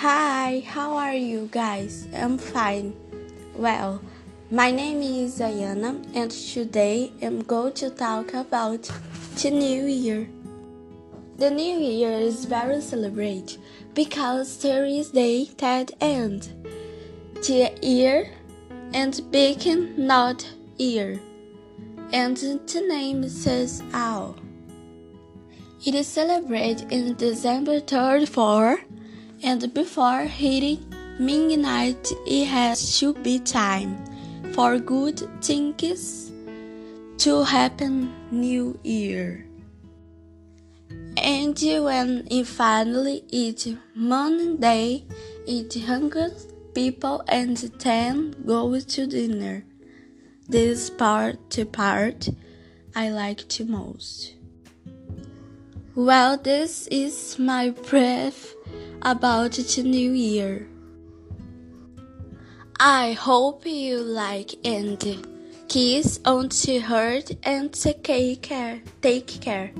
Hi, how are you guys? I'm fine. Well, my name is Ayana, and today I'm going to talk about the New Year. The New Year is very celebrated because there is day that end the year and begin not year, and the name says all. It is celebrated in December 34 and before hitting midnight it has to be time for good things to happen new year. And when it finally is Monday, it hungers people and then goes to dinner. This part the part I like the most. Well, this is my brief about the new year. I hope you like and kiss on the heart and take care. Take care.